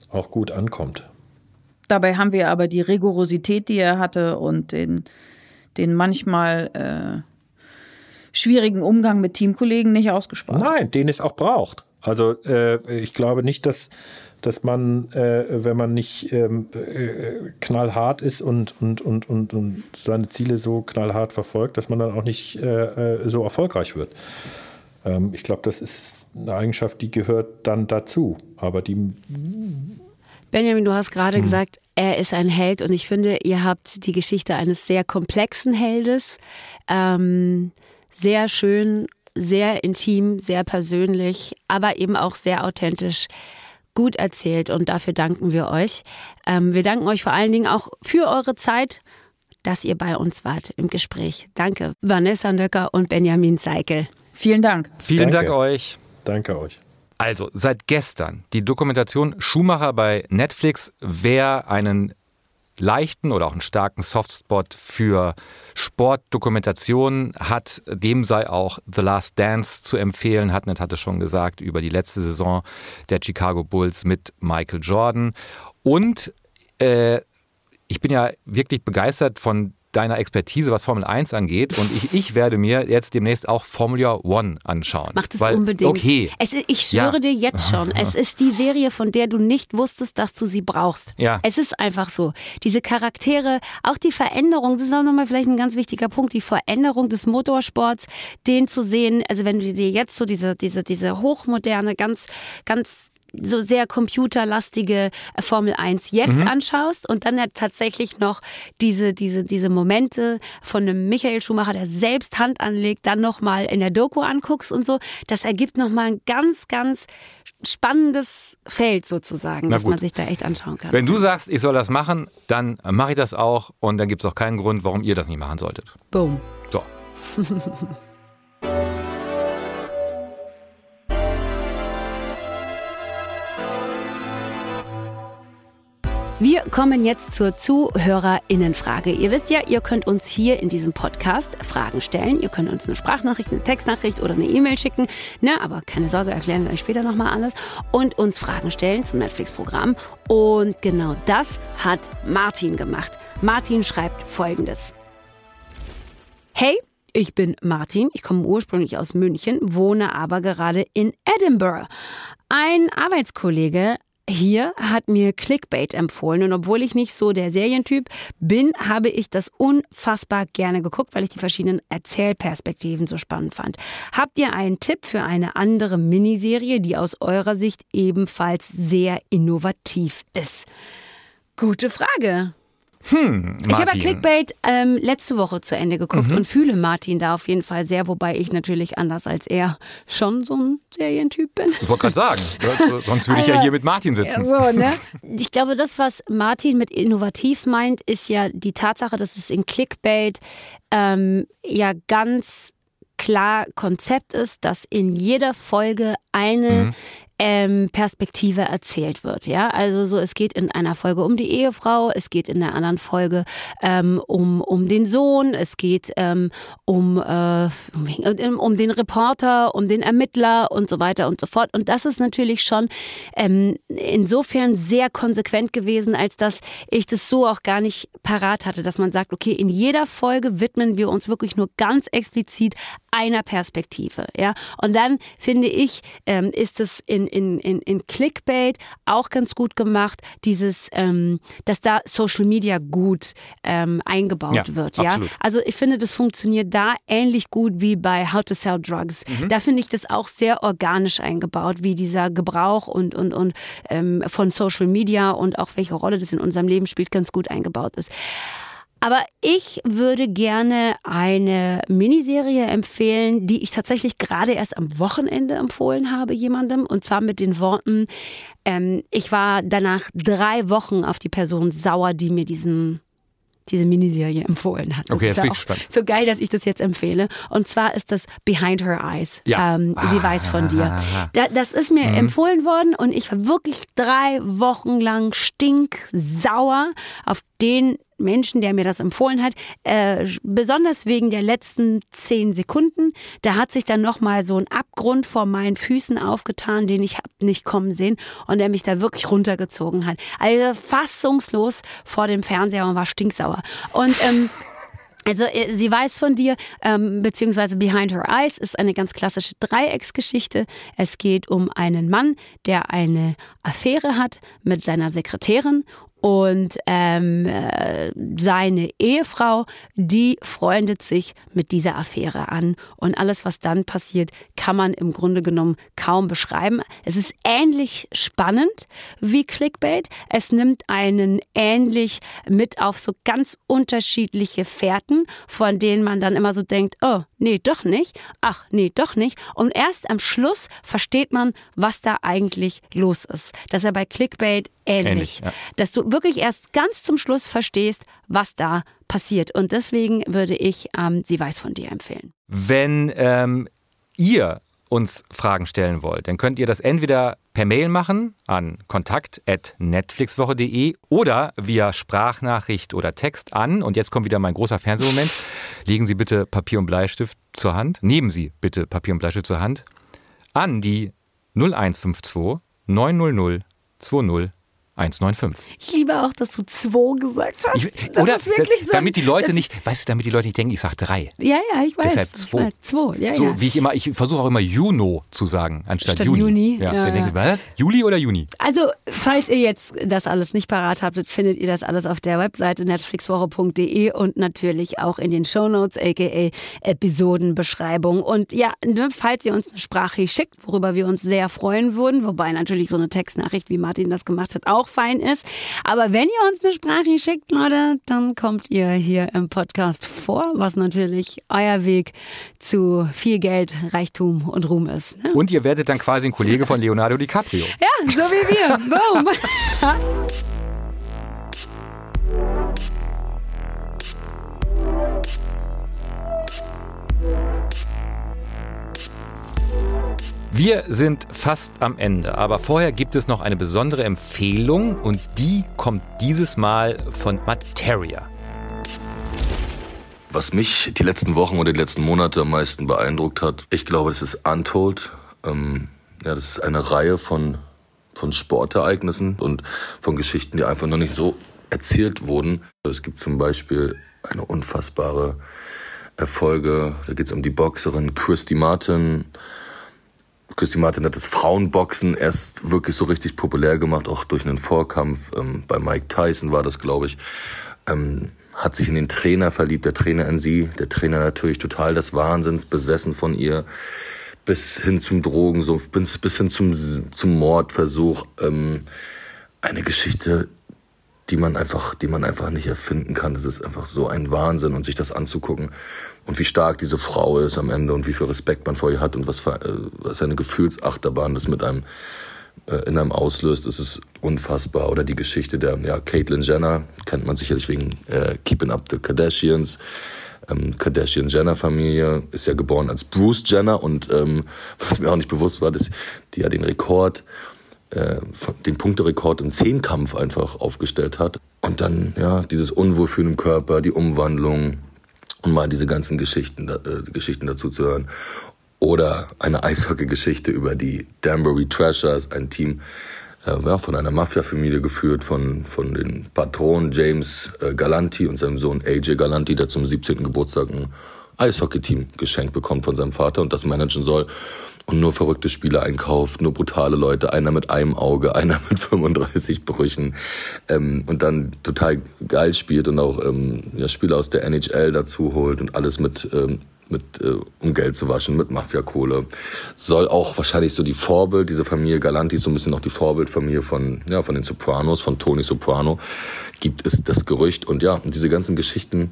auch gut ankommt. Dabei haben wir aber die Rigorosität, die er hatte und den den manchmal äh, schwierigen Umgang mit Teamkollegen nicht ausgespart. Nein, den es auch braucht. Also äh, ich glaube nicht, dass, dass man, äh, wenn man nicht ähm, äh, knallhart ist und, und, und, und, und seine Ziele so knallhart verfolgt, dass man dann auch nicht äh, äh, so erfolgreich wird. Ähm, ich glaube, das ist eine Eigenschaft, die gehört dann dazu. Aber die Benjamin, du hast gerade hm. gesagt, er ist ein Held und ich finde, ihr habt die Geschichte eines sehr komplexen Heldes, ähm, sehr schön, sehr intim, sehr persönlich, aber eben auch sehr authentisch gut erzählt und dafür danken wir euch. Ähm, wir danken euch vor allen Dingen auch für eure Zeit, dass ihr bei uns wart im Gespräch. Danke, Vanessa Nöcker und Benjamin Seikel. Vielen Dank. Vielen Danke. Dank euch. Danke euch. Also, seit gestern die Dokumentation Schumacher bei Netflix. Wer einen leichten oder auch einen starken Softspot für Sportdokumentationen hat, dem sei auch The Last Dance zu empfehlen. Hatnet hatte schon gesagt über die letzte Saison der Chicago Bulls mit Michael Jordan. Und äh, ich bin ja wirklich begeistert von deiner Expertise, was Formel 1 angeht. Und ich, ich werde mir jetzt demnächst auch Formula One anschauen. Mach das weil, unbedingt. Okay. Es, ich schwöre ja. dir jetzt schon, [LAUGHS] es ist die Serie, von der du nicht wusstest, dass du sie brauchst. Ja. Es ist einfach so. Diese Charaktere, auch die Veränderung, das ist auch nochmal vielleicht ein ganz wichtiger Punkt, die Veränderung des Motorsports, den zu sehen, also wenn du dir jetzt so diese, diese, diese hochmoderne, ganz, ganz so sehr computerlastige äh, Formel 1 jetzt mhm. anschaust und dann ja tatsächlich noch diese, diese, diese Momente von einem Michael Schumacher, der selbst Hand anlegt, dann nochmal in der Doku anguckst und so, das ergibt nochmal ein ganz, ganz spannendes Feld sozusagen, dass man sich da echt anschauen kann. Wenn du sagst, ich soll das machen, dann mache ich das auch und dann gibt es auch keinen Grund, warum ihr das nicht machen solltet. Boom. So. [LAUGHS] Wir kommen jetzt zur Zuhörerinnenfrage. Ihr wisst ja, ihr könnt uns hier in diesem Podcast Fragen stellen. Ihr könnt uns eine Sprachnachricht, eine Textnachricht oder eine E-Mail schicken. Na, aber keine Sorge, erklären wir euch später nochmal alles. Und uns Fragen stellen zum Netflix-Programm. Und genau das hat Martin gemacht. Martin schreibt folgendes. Hey, ich bin Martin, ich komme ursprünglich aus München, wohne aber gerade in Edinburgh. Ein Arbeitskollege hier hat mir Clickbait empfohlen und obwohl ich nicht so der Serientyp bin, habe ich das unfassbar gerne geguckt, weil ich die verschiedenen Erzählperspektiven so spannend fand. Habt ihr einen Tipp für eine andere Miniserie, die aus eurer Sicht ebenfalls sehr innovativ ist? Gute Frage. Hm, ich habe Clickbait ähm, letzte Woche zu Ende geguckt mhm. und fühle Martin da auf jeden Fall sehr, wobei ich natürlich anders als er schon so ein Serientyp bin. Ich wollte gerade sagen, [LAUGHS] sonst würde ich ja also, hier mit Martin sitzen. So, ne? [LAUGHS] Ich glaube, das, was Martin mit innovativ meint, ist ja die Tatsache, dass es in Clickbait ähm, ja ganz klar Konzept ist, dass in jeder Folge eine mhm ähm, Perspektive erzählt wird. Ja, also so es geht in einer Folge um die Ehefrau, es geht in der anderen Folge ähm, um um den Sohn, es geht ähm, um äh, um, um den Reporter, um den Ermittler und so weiter und so fort. Und das ist natürlich schon ähm, insofern sehr konsequent gewesen, als dass ich das so auch gar nicht parat hatte, dass man sagt, okay, in jeder Folge widmen wir uns wirklich nur ganz explizit einer Perspektive. Ja, und dann finde ich, ähm, ist es in in, in, in Clickbait auch ganz gut gemacht, dieses, ähm, dass da Social Media gut ähm, eingebaut Ja, wird. Ja? absolut. Also ich finde, das funktioniert da ähnlich gut wie bei How to Sell Drugs. Mhm. Da finde ich das auch sehr organisch eingebaut, wie dieser Gebrauch und, und, und ähm, von Social Media und auch welche Rolle das in unserem Leben spielt, ganz gut eingebaut ist. Aber ich würde gerne eine Miniserie empfehlen, die ich tatsächlich gerade erst am Wochenende empfohlen habe jemandem. Und zwar mit den Worten, ähm, ich war danach drei Wochen auf die Person sauer, die mir diesen diese Miniserie empfohlen hat. Das Okay, ist jetzt bin ich gespannt. So geil, dass ich das jetzt empfehle. Und zwar ist das Behind Her Eyes. Ja. Ähm, sie weiß von dir. Da, das ist mir empfohlen worden und ich war wirklich drei Wochen lang stinksauer auf den Menschen, der mir das empfohlen hat, äh, besonders wegen der letzten zehn Sekunden. Da hat sich dann nochmal so ein Abgrund vor meinen Füßen aufgetan, den ich hab nicht kommen sehen und der mich da wirklich runtergezogen hat. Also fassungslos vor dem Fernseher und war stinksauer. Und ähm, [LAUGHS] also äh, sie weiß von dir, ähm, beziehungsweise Behind Her Eyes ist eine ganz klassische Dreiecksgeschichte. Es geht um einen Mann, der eine Affäre hat mit seiner Sekretärin und ähm, äh, seine Ehefrau, die freundet sich mit dieser Affäre an. Und alles, was dann passiert, kann man im Grunde genommen kaum beschreiben. Es ist ähnlich spannend wie Clickbait. Es nimmt einen ähnlich mit auf so ganz unterschiedliche Fährten, von denen man dann immer so denkt, oh, nee, doch nicht. Ach, nee, doch nicht. Und erst am Schluss versteht man, was da eigentlich los ist. Das ist ja bei Clickbait ähnlich. Ähnlich, ja. Dass du wirklich erst ganz zum Schluss verstehst, was da passiert. Und deswegen würde ich ähm, Sie weiß von dir empfehlen. Wenn ähm, ihr uns Fragen stellen wollt, dann könnt ihr das entweder per Mail machen an kontakt.netflixwoche.de oder via Sprachnachricht oder Text an. Und jetzt kommt wieder mein großer Fernsehmoment. Legen Sie bitte Papier und Bleistift zur Hand. Nehmen Sie bitte Papier und Bleistift zur Hand. An die 0152 900 20 195. Ich liebe auch, dass du zwei gesagt hast. Ich, das oder ist wirklich so. damit die Leute das- nicht, weißt du, damit die Leute nicht denken, ich sage drei. Ja, ja, ich weiß. Deshalb ich zwei. weiß. Zwei, ja, so ja. wie ich immer, ich versuche auch immer Juno zu sagen, anstatt Statt Juni. Juni, Ja, ja, dann sie, was? Juli oder Juni? Also, falls ihr jetzt das alles nicht parat habt, findet ihr das alles auf der Webseite netflixwoche.de und natürlich auch in den Shownotes, aka Episodenbeschreibung. Und ja, ne, falls ihr uns eine Sprache schickt, worüber wir uns sehr freuen würden, wobei natürlich so eine Textnachricht, wie Martin das gemacht hat, auch fein ist. Aber wenn ihr uns eine Sprache schickt, Leute, dann kommt ihr hier im Podcast vor, was natürlich euer Weg zu viel Geld, Reichtum und Ruhm ist. Ne? Und ihr werdet dann quasi ein Kollege von Leonardo DiCaprio. [LAUGHS] Ja, so wie wir. Boom. [LAUGHS] Wir sind fast am Ende, aber vorher gibt es noch eine besondere Empfehlung und die kommt dieses Mal von Materia. Was mich die letzten Wochen oder die letzten Monate am meisten beeindruckt hat, ich glaube, das ist Untold. Ähm, ja, das ist eine Reihe von, von Sportereignissen und von Geschichten, die einfach noch nicht so erzählt wurden. Es gibt zum Beispiel eine unfassbare Erfolge. Da geht es um die Boxerin Christy Martin. Christy Martin hat das Frauenboxen erst wirklich so richtig populär gemacht, auch durch einen Vorkampf. Ähm, bei Mike Tyson war das, glaube ich. Ähm, hat sich in den Trainer verliebt, der Trainer in sie. Der Trainer natürlich total des Wahnsinns, besessen von ihr. Bis hin zum Drogen, so bis, bis hin zum, zum Mordversuch. Ähm, eine Geschichte, die man einfach, die man einfach nicht erfinden kann. Das ist einfach so ein Wahnsinn und sich das anzugucken und wie stark diese Frau ist am Ende und wie viel Respekt man vor ihr hat und was für, äh, was eine Gefühlsachterbahn das mit einem äh, in einem auslöst, ist unfassbar. Oder die Geschichte der ja, Caitlyn Jenner, kennt man sicherlich wegen äh, Keeping Up the Kardashians. Ähm, Kardashian-Jenner-Familie ist ja geboren als Bruce Jenner und ähm, [LAUGHS] was mir auch nicht bewusst war, dass die ja den Rekord äh, den Punkterekord im Zehnkampf einfach aufgestellt hat. Und dann, ja, dieses Unwohlfühlen im Körper, die Umwandlung und mal diese ganzen Geschichten, äh, Geschichten dazu zu hören. Oder eine Eishockey-Geschichte über die Danbury Trashers, ein Team äh, ja, von einer Mafia-Familie geführt, von, von den Patronen James äh, Galanti und seinem Sohn AJ Galanti, der zum 17. Geburtstag ein Eishockeyteam geschenkt bekommt von seinem Vater und das managen soll und nur verrückte Spieler einkauft, nur brutale Leute, einer mit einem Auge, [LAUGHS] einer mit 35 Brüchen ähm, und dann total geil spielt und auch ähm, ja, Spieler aus der NHL dazu holt und alles mit ähm, mit äh, um Geld zu waschen, mit Mafiakohle. Soll auch wahrscheinlich so die Vorbild, diese Familie Galanti so ein bisschen auch die Vorbildfamilie von ja von den Sopranos, von Tony Soprano. Gibt es das Gerücht und ja, diese ganzen Geschichten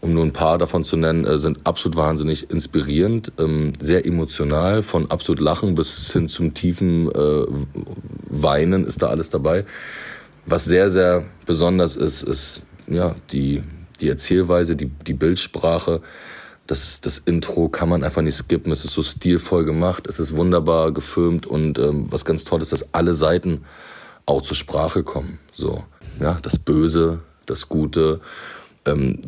um nur ein paar davon zu nennen, äh, sind absolut wahnsinnig inspirierend, ähm, sehr emotional, von absolut Lachen bis hin zum tiefen äh, Weinen ist da alles dabei. Was sehr, sehr besonders ist, ist ja die, die Erzählweise, die, die Bildsprache. Das, das Intro kann man einfach nicht skippen. Es ist so stilvoll gemacht, es ist wunderbar gefilmt und ähm, was ganz toll ist, dass alle Seiten auch zur Sprache kommen. So, ja, das Böse, das Gute ähm,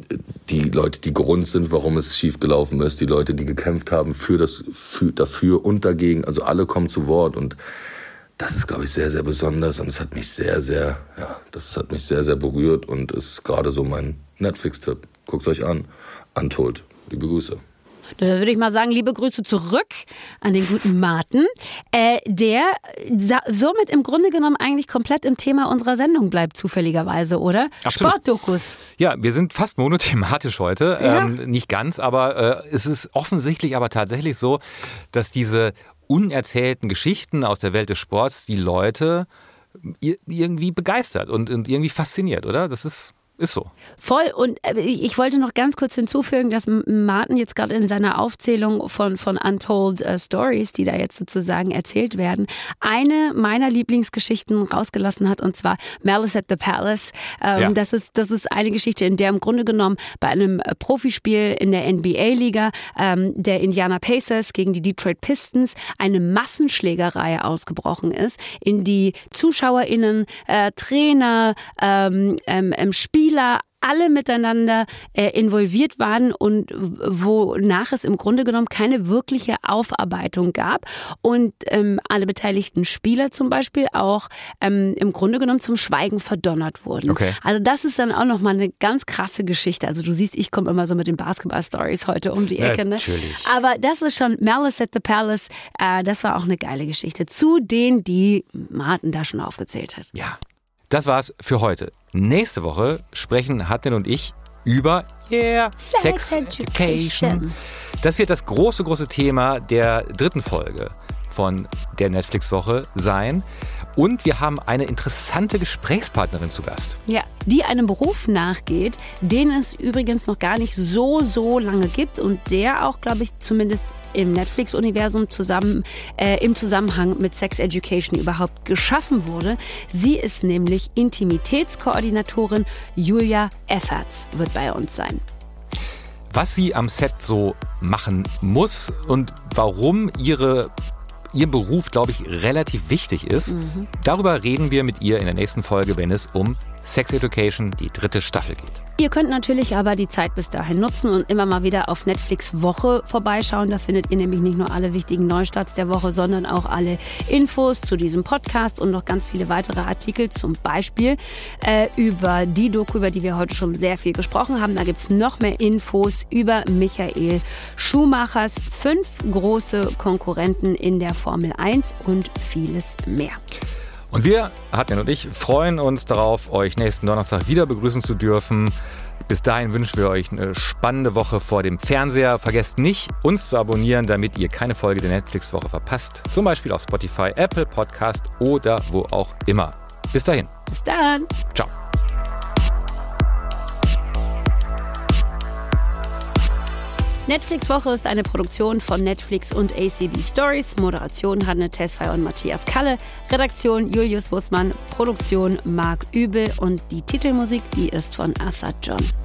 die Leute, die Grund sind, warum es schiefgelaufen ist, die Leute, die gekämpft haben für das, für, dafür und dagegen. Also alle kommen zu Wort und das ist, glaube ich, sehr, sehr besonders und es hat mich sehr, sehr, ja, das hat mich sehr, sehr berührt und ist gerade so mein Netflix-Tipp. Guckt euch an. Untold. Liebe Grüße. Da würde ich mal sagen, liebe Grüße zurück an den guten Martin, äh, der somit im Grunde genommen eigentlich komplett im Thema unserer Sendung bleibt, zufälligerweise, oder? Absolut. Sportdokus. Ja, wir sind fast monothematisch heute. Ja. Ähm, nicht ganz, aber äh, es ist offensichtlich aber tatsächlich so, dass diese unerzählten Geschichten aus der Welt des Sports die Leute irgendwie begeistert und, und irgendwie fasziniert, oder? Das ist ist so. Voll. Und äh, ich wollte noch ganz kurz hinzufügen, dass Martin jetzt gerade in seiner Aufzählung von, von Untold uh, Stories, die da jetzt sozusagen erzählt werden, eine meiner Lieblingsgeschichten rausgelassen hat, und zwar Malice at the Palace. Ähm, ja. das, ist, das ist eine Geschichte, in der im Grunde genommen bei einem äh, Profispiel in der NBA-Liga ähm, der Indiana Pacers gegen die Detroit Pistons eine Massenschlägerei ausgebrochen ist, in die ZuschauerInnen, äh, Trainer, ähm, ähm, Spieler, Spieler alle miteinander äh, involviert waren und wonach es im Grunde genommen keine wirkliche Aufarbeitung gab und ähm, alle beteiligten Spieler zum Beispiel auch ähm, im Grunde genommen zum Schweigen verdonnert wurden. Okay. Also das ist dann auch nochmal eine ganz krasse Geschichte. Also du siehst, ich komme immer so mit den Basketball-Stories heute um die Ecke. Ne? Natürlich. Aber das ist schon Malice at the Palace. Äh, das war auch eine geile Geschichte. Zu denen, die Martin da schon aufgezählt hat. Ja. Das war's für heute. Nächste Woche sprechen Hatten und ich über yeah, Sex, Sex Education. Das wird das große, große Thema der dritten Folge von der Netflix-Woche sein. Und wir haben eine interessante Gesprächspartnerin zu Gast. Ja, die einem Beruf nachgeht, den es übrigens noch gar nicht so, so lange gibt und der auch, glaube ich, zumindest im Netflix-Universum zusammen äh, im Zusammenhang mit Sex Education überhaupt geschaffen wurde. Sie ist nämlich Intimitätskoordinatorin Julia Efferts, wird bei uns sein. Was sie am Set so machen muss und warum ihre ihr Beruf, glaube ich, relativ wichtig ist. Mhm. Darüber reden wir mit ihr in der nächsten Folge, wenn es um Sex Education, die dritte Staffel geht. Ihr könnt natürlich aber die Zeit bis dahin nutzen und immer mal wieder auf Netflix Woche vorbeischauen. Da findet ihr nämlich nicht nur alle wichtigen Neustarts der Woche, sondern auch alle Infos zu diesem Podcast und noch ganz viele weitere Artikel, zum Beispiel äh, über die Doku, über die wir heute schon sehr viel gesprochen haben. Da gibt es noch mehr Infos über Michael Schumachers fünf große Konkurrenten in der Formel 1 und vieles mehr. Und wir, Hartjan und ich, freuen uns darauf, euch nächsten Donnerstag wieder begrüßen zu dürfen. Bis dahin wünschen wir euch eine spannende Woche vor dem Fernseher. Vergesst nicht, uns zu abonnieren, damit ihr keine Folge der Netflix-Woche verpasst. Zum Beispiel auf Spotify, Apple Podcast oder wo auch immer. Bis dahin. Bis dann. Ciao. Netflix Woche ist eine Produktion von Netflix und ACB Stories. Moderation Hanne Tesfay und Matthias Kalle. Redaktion Julius Wussmann. Produktion Marc Übel. Und die Titelmusik, die ist von Assad John.